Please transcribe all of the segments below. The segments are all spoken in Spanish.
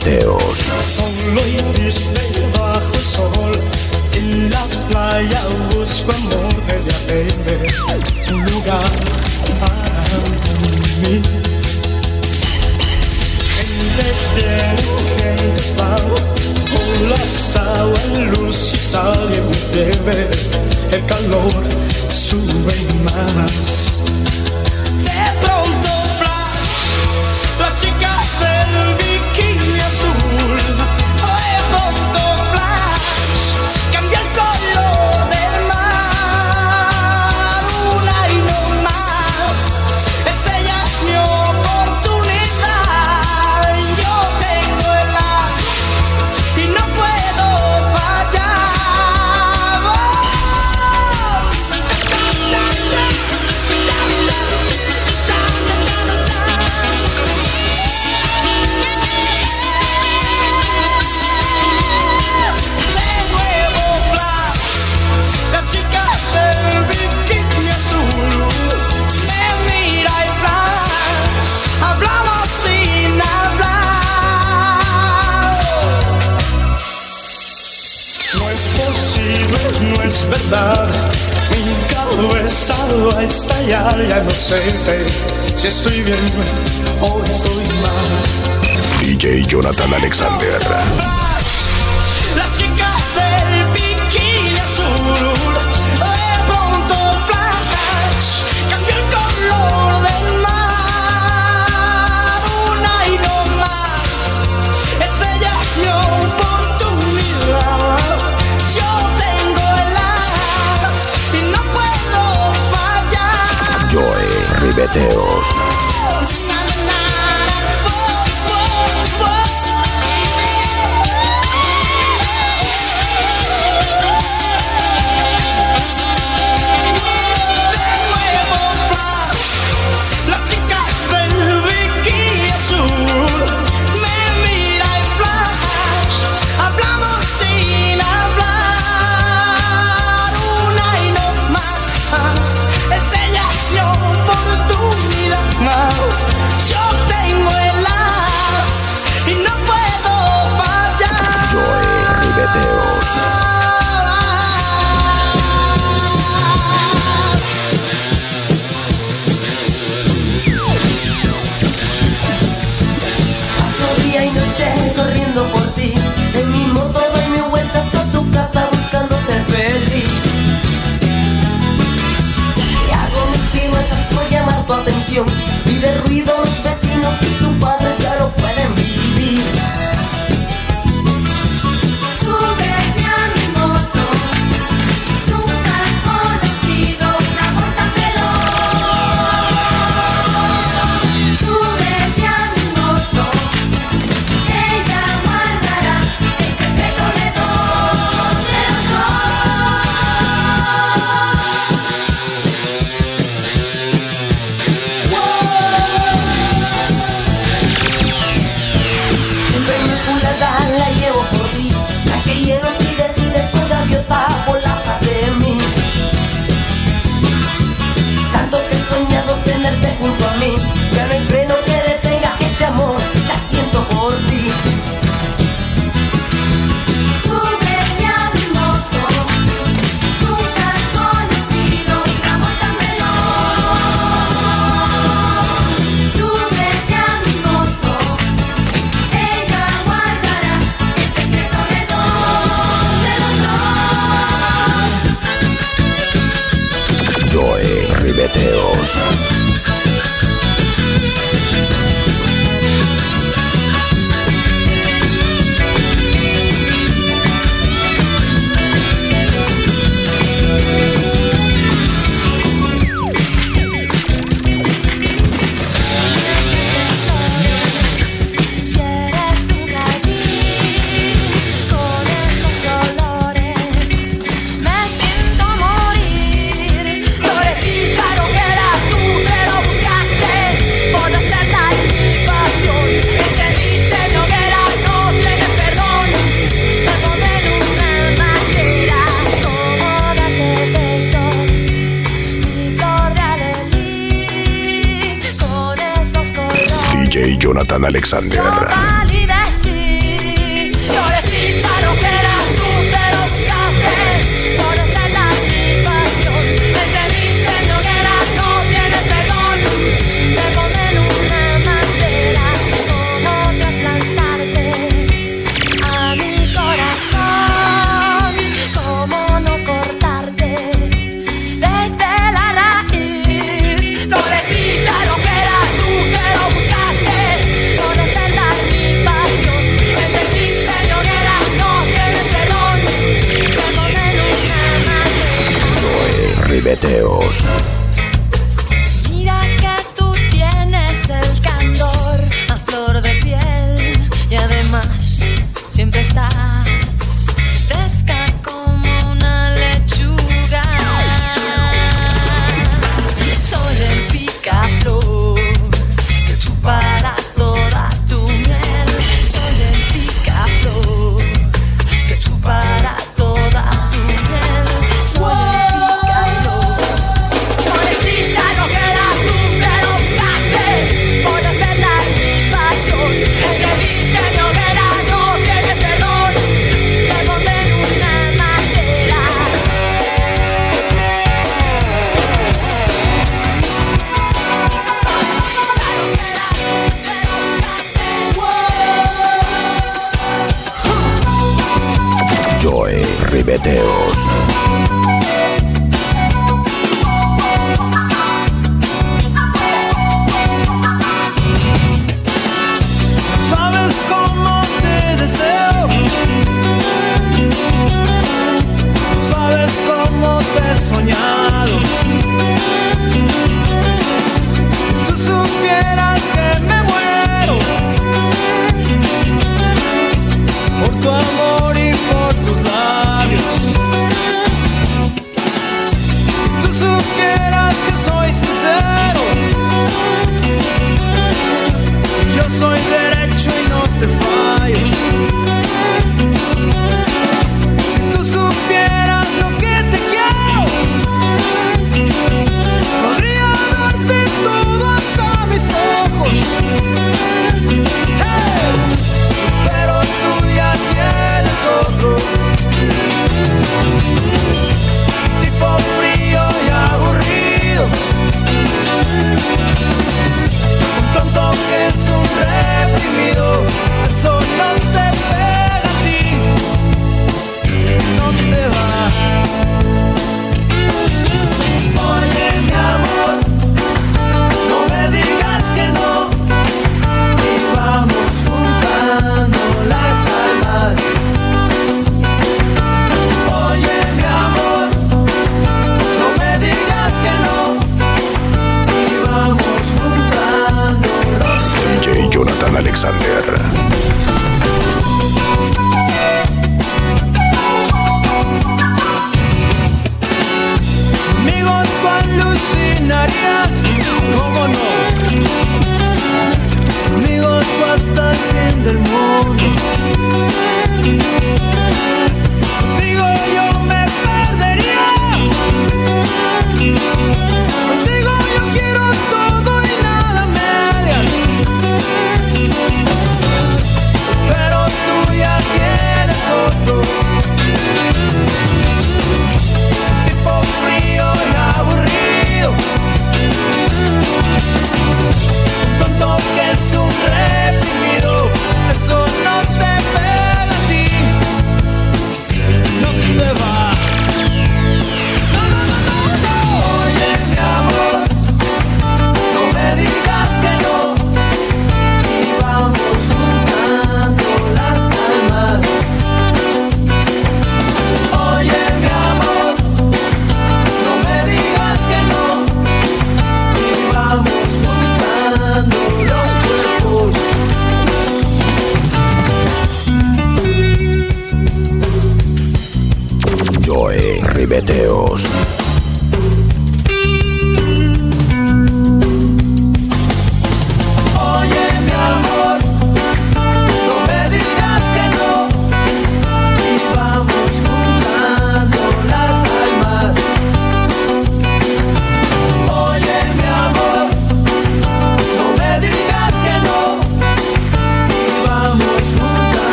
aleteos. Solo y triste bajo el sol, en la playa busco amor de hacerme un lugar para mí. Gentes vienen, gentes van, con las aguas luz y sal y bebé, el calor sube más. De pronto, flash, la chica del verdad. Mi cabeza va a estallar, ya no sé si estoy bien o estoy mal. DJ Jonathan Alexander. La chica del Viquí azul me mira en flaja, hablamos sin hablar, una y no más, es ella. desesperación y de ruido Jonathan Alexander. बैठे हो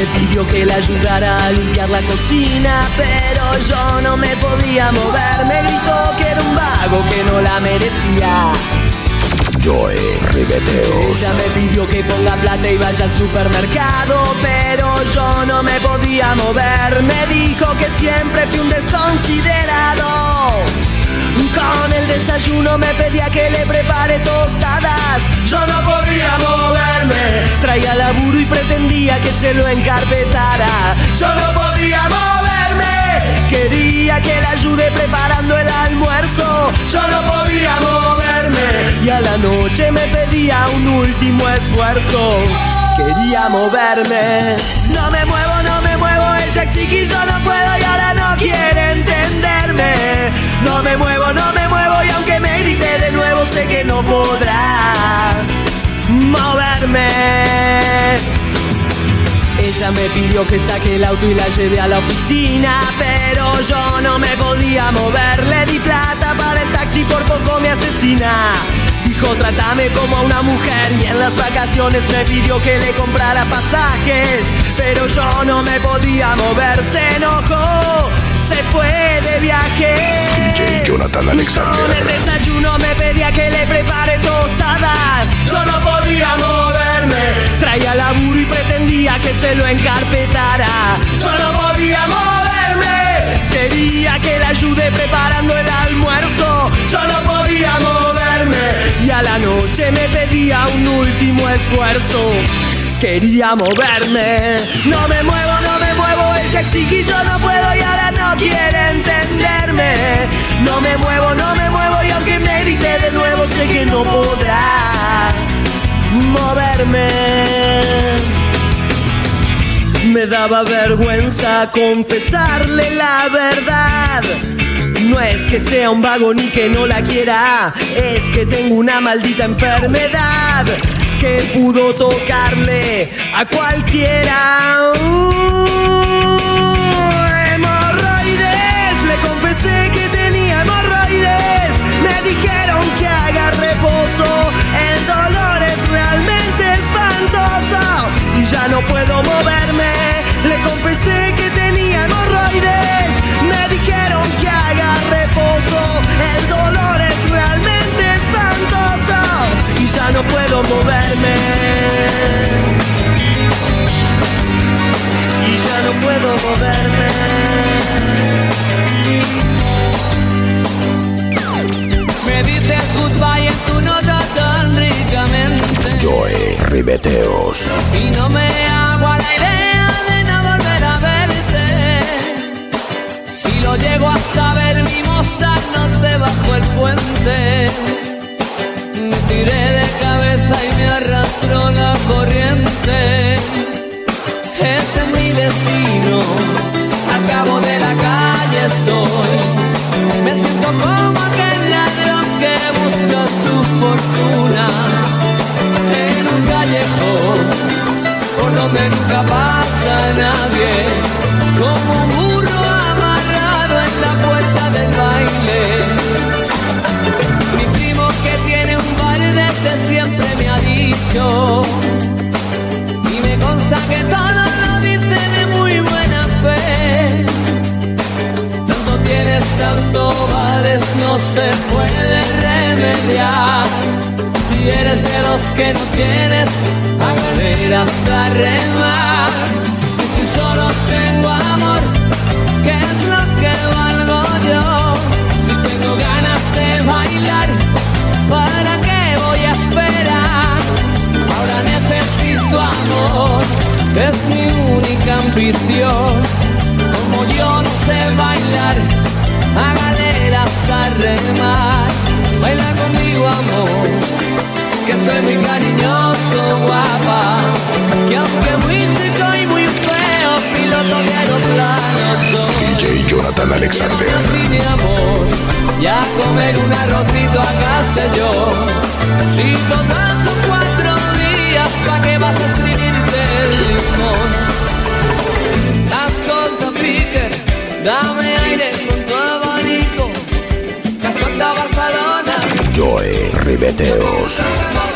me pidió que la ayudara a limpiar la cocina, pero yo no me podía mover. Me gritó que era un vago que no la merecía. Yo Joy Ribeteos. Ella me pidió que ponga plata y vaya al supermercado, pero yo no me podía mover. Me dijo que siempre fui un desconsiderado. Con el desayuno me pedía que le prepare tostadas. Yo no podía moverme. Traía laburo y pretendía que se lo encarpetara. Yo no podía moverme. Quería que le ayude preparando el almuerzo. Yo no podía moverme. Y a la noche me pedía un último esfuerzo. Quería moverme. No me muevo no me muevo. Ella exige y yo no puedo y ahora no quiere entenderme. No me muevo, no me muevo y aunque me grite de nuevo sé que no podrá moverme. Ella me pidió que saque el auto y la lleve a la oficina, pero yo no me podía mover. Le di plata para el taxi, por poco me asesina. Dijo, trátame como a una mujer y en las vacaciones me pidió que le comprara pasajes, pero yo no me podía mover. Se enojó, se fue de viaje. DJ Jonathan Con el Alexander. desayuno me pedía que le prepare tostadas. Yo no podía moverme. Traía laburo y pretendía que se lo encarpetara. Yo no podía moverme. Quería que le ayude preparando el almuerzo. Yo no podía moverme. La noche me pedía un último esfuerzo. Quería moverme. No me muevo, no me muevo. Ella exige yo no puedo y ahora no quiere entenderme. No me muevo, no me muevo y aunque me grite de nuevo sé que no podrá moverme. Me daba vergüenza confesarle la verdad. No es que sea un vago ni que no la quiera, es que tengo una maldita enfermedad que pudo tocarle a cualquiera. Uh, hemorroides, le confesé que tenía hemorroides. Me dijeron que haga reposo, el dolor es realmente espantoso y ya no puedo moverme. Moverme. Y ya no puedo moverme. Me dices goodbye en tu nota tan ricamente Joe Ribeteos. Y no me hago a la idea de no volver a verte Si lo llego a saber mi moza no te bajo el puente Me tiré de cabeza y me arrastró la corriente. Este es mi destino. Al cabo de la calle estoy. Me siento como aquel ladrón que busca su fortuna en un callejón por donde nunca pasa nadie, Joe Ribeteos.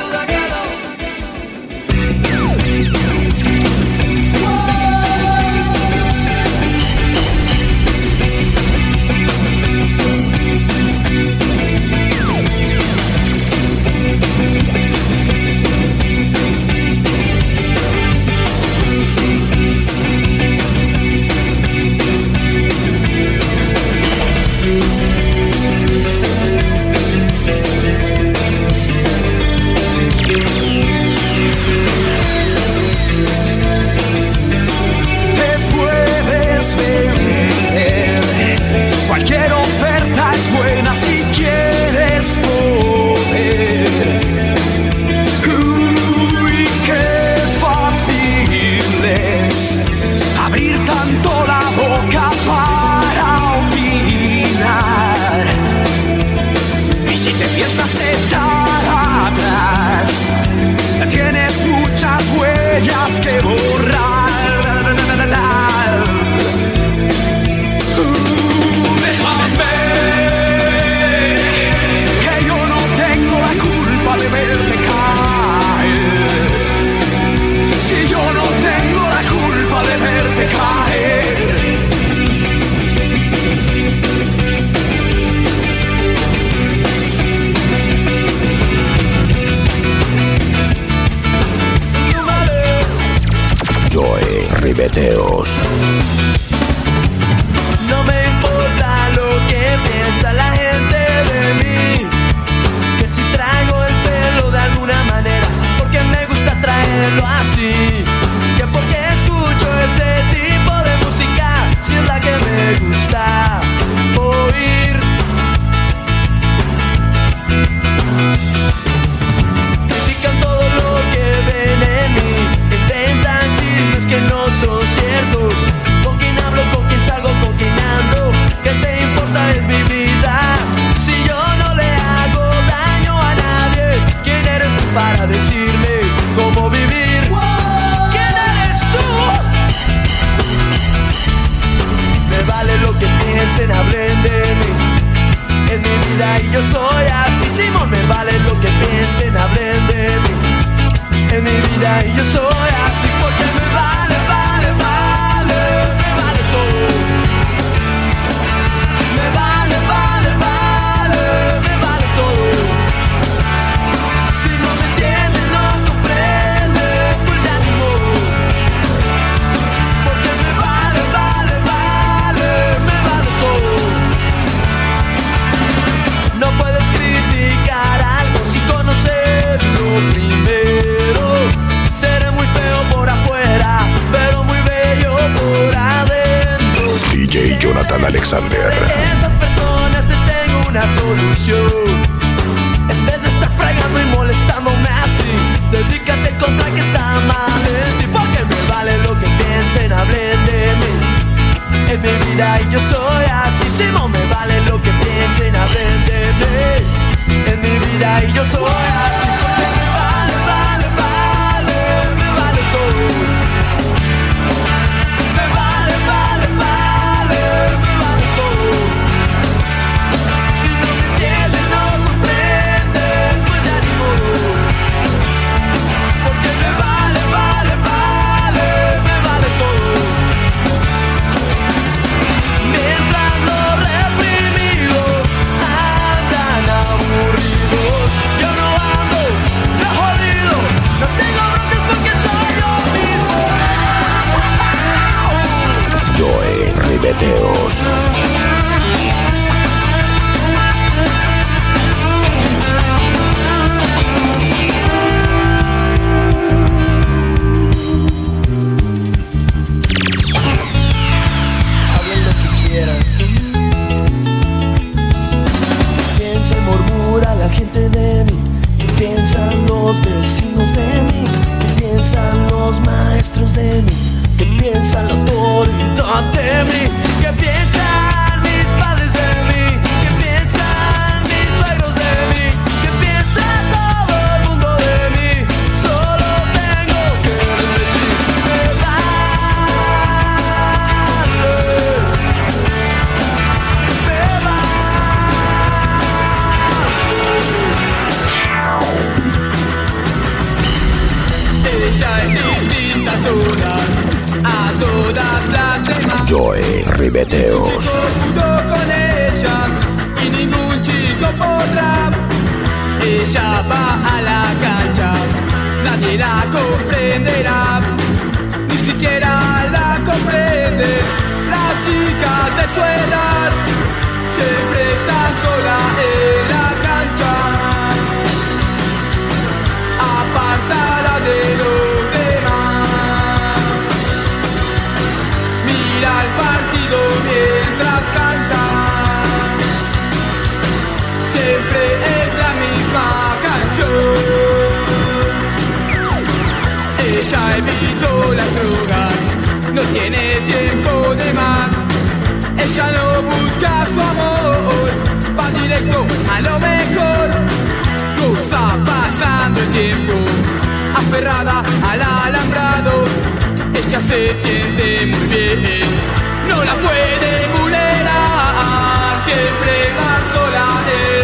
vida y yo soy así. Simón, me vale lo que piensen, hablen de mí. En mi vida y yo soy así porque me vale. Jonathan Alexander. Esas personas te tengo una solución. En vez de estar fregando y molestándome así, dedícate contra que está mal en ti. Porque me vale lo que piensen, hablen de mí. En mi vida y yo soy así, si no me vale lo que piensen, hablen de mí. En mi vida y yo soy así. fileteos. con ella y ningún chico podrá. Ella va a la cancha, nadie la comprenderá, ni siquiera la comprende las chicas de su edad. Siempre está sola en tiene tiempo de más. Ella no busca su amor, va directo a lo mejor. Cosa pasando el tiempo, aferrada al alambrado. Ella se siente muy bien, no la puede vulnerar, siempre va sola.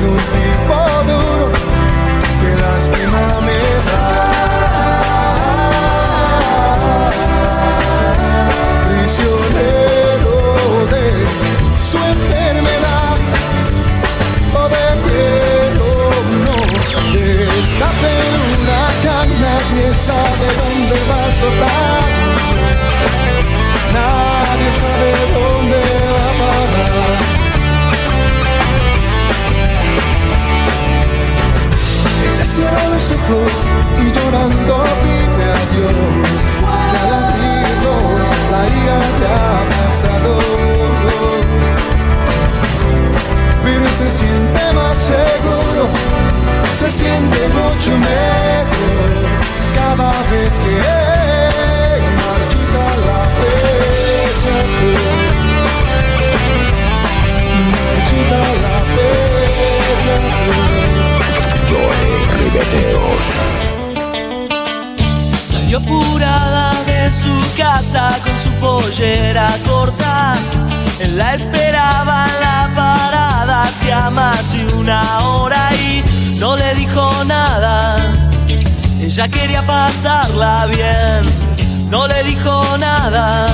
Que más de una hora y no le dijo nada. Ella quería pasarla bien, no le dijo nada.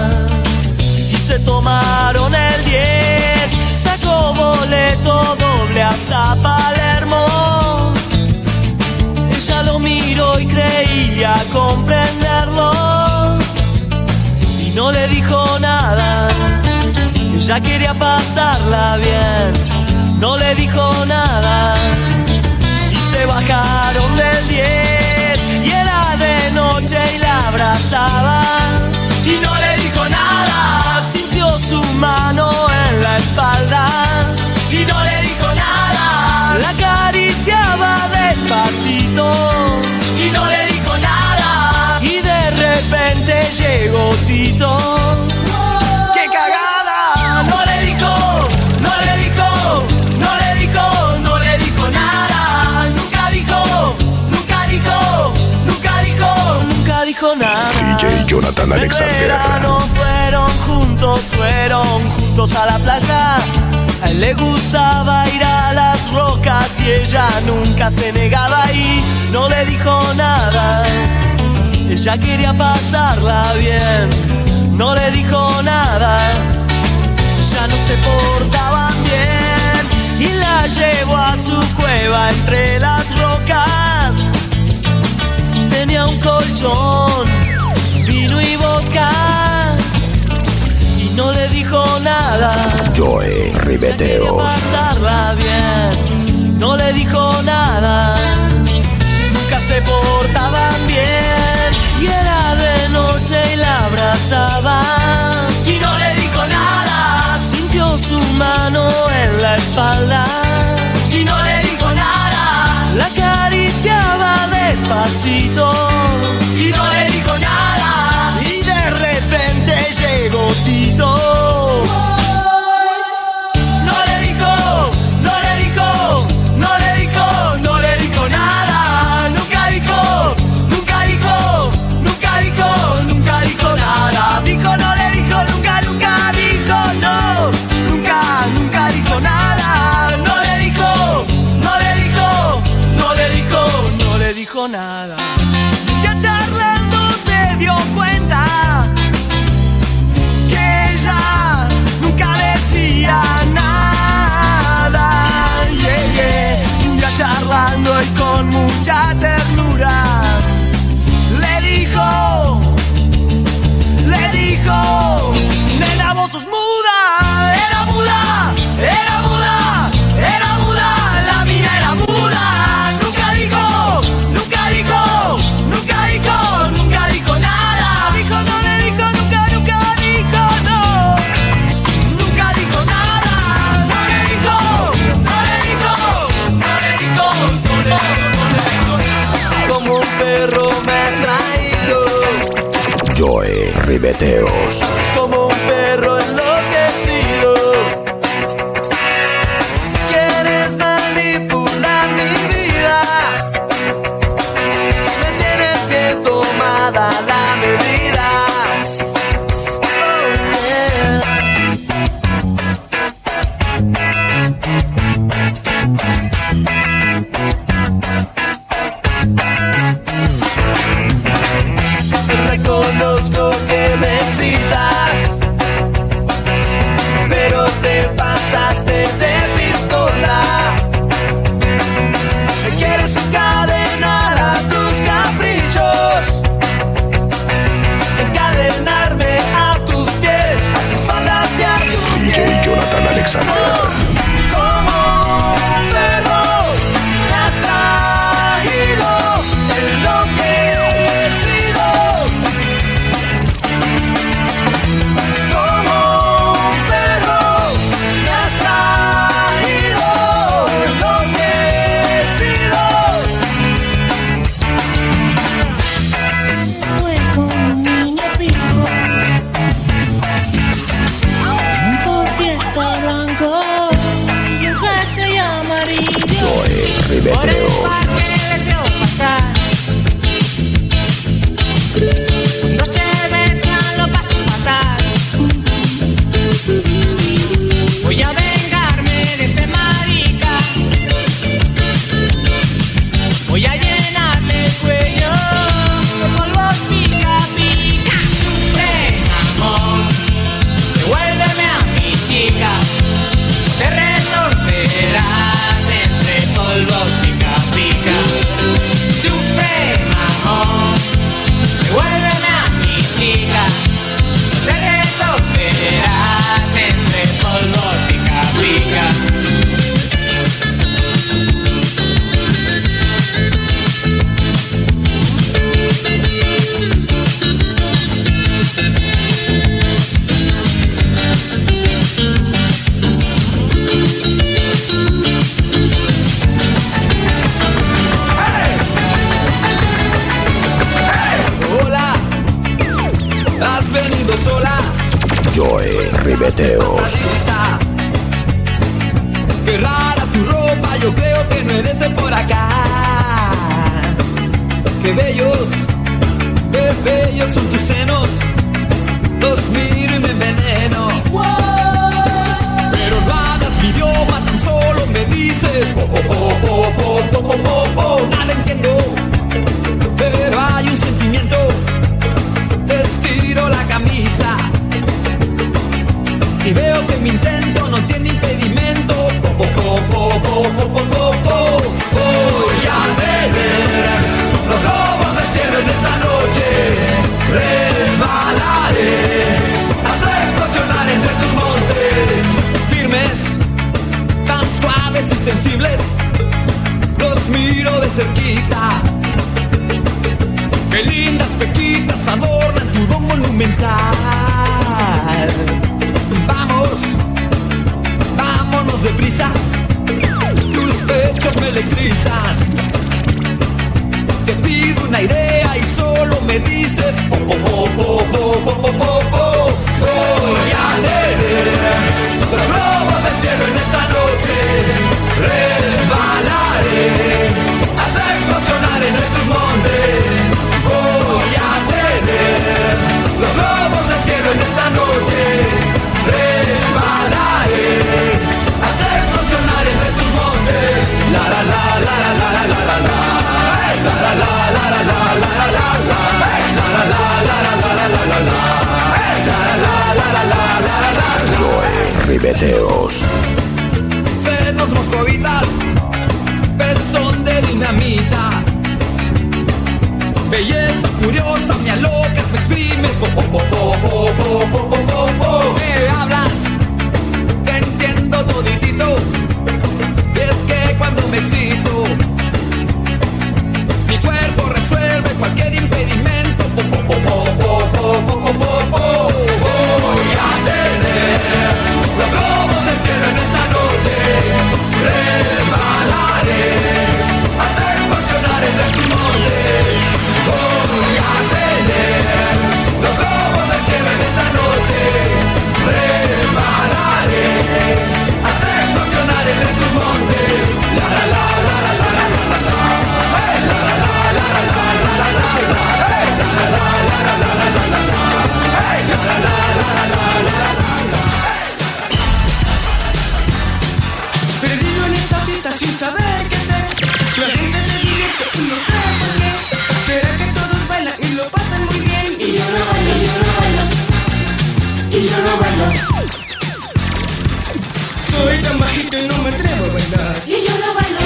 Y se tomaron el 10, sacó boleto doble hasta Palermo. Ella lo miró y creía comprenderlo. Y no le dijo nada. Ella quería pasarla bien. No le dijo nada. Y se bajaron del 10. Y era de noche y la abrazaba. Y no le dijo nada. Sintió su mano en la espalda. Y no le dijo nada. La acariciaba despacito. Y no le dijo nada. Y de repente llegó Tito. Dijo nada. DJ Jonathan Alexander. verano fueron juntos, fueron juntos a la playa. A él le gustaba ir a las rocas y ella nunca se negaba y no le dijo nada. Ella quería pasarla bien, no le dijo nada. Ya no se portaban bien y la llevó a su cueva entre las rocas. Un colchón, vino y vodka y no le dijo nada. Joy Ribeteos. pasarla bien, no le dijo nada. Nunca se portaban bien y era de noche y la abrazaba. Y no le dijo nada. Sintió su mano en la espalda. Y no le dijo nada. La acariciaba despacito. Charlando y con mucha Ribeteos. raízes. Po, po, po, Vamos, vámonos deprisa. Tus pechos me electrizan. Te pido una idea y solo me dices. Oh, saber qué hacer. La gente se divierte y no sé por qué. Será que todos bailan y lo pasan muy bien. Y yo no bailo, yo no bailo. Y yo no bailo. Soy tan bajito y no me atrevo a bailar. Y yo no bailo.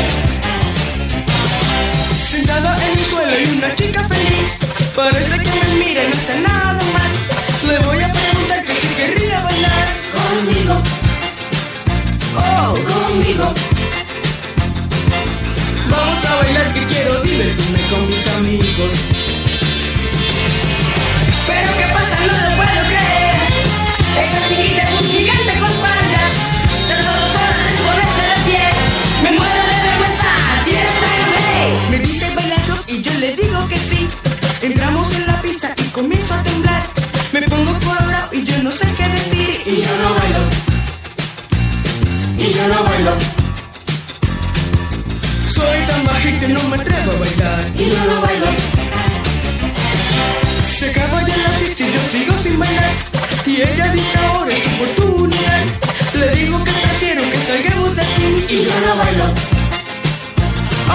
Sentada en el suelo y una chica feliz. Parece que me mira y no está nada mal. Le voy a preguntar que si querría bailar conmigo. Oh, conmigo. con mis amigos.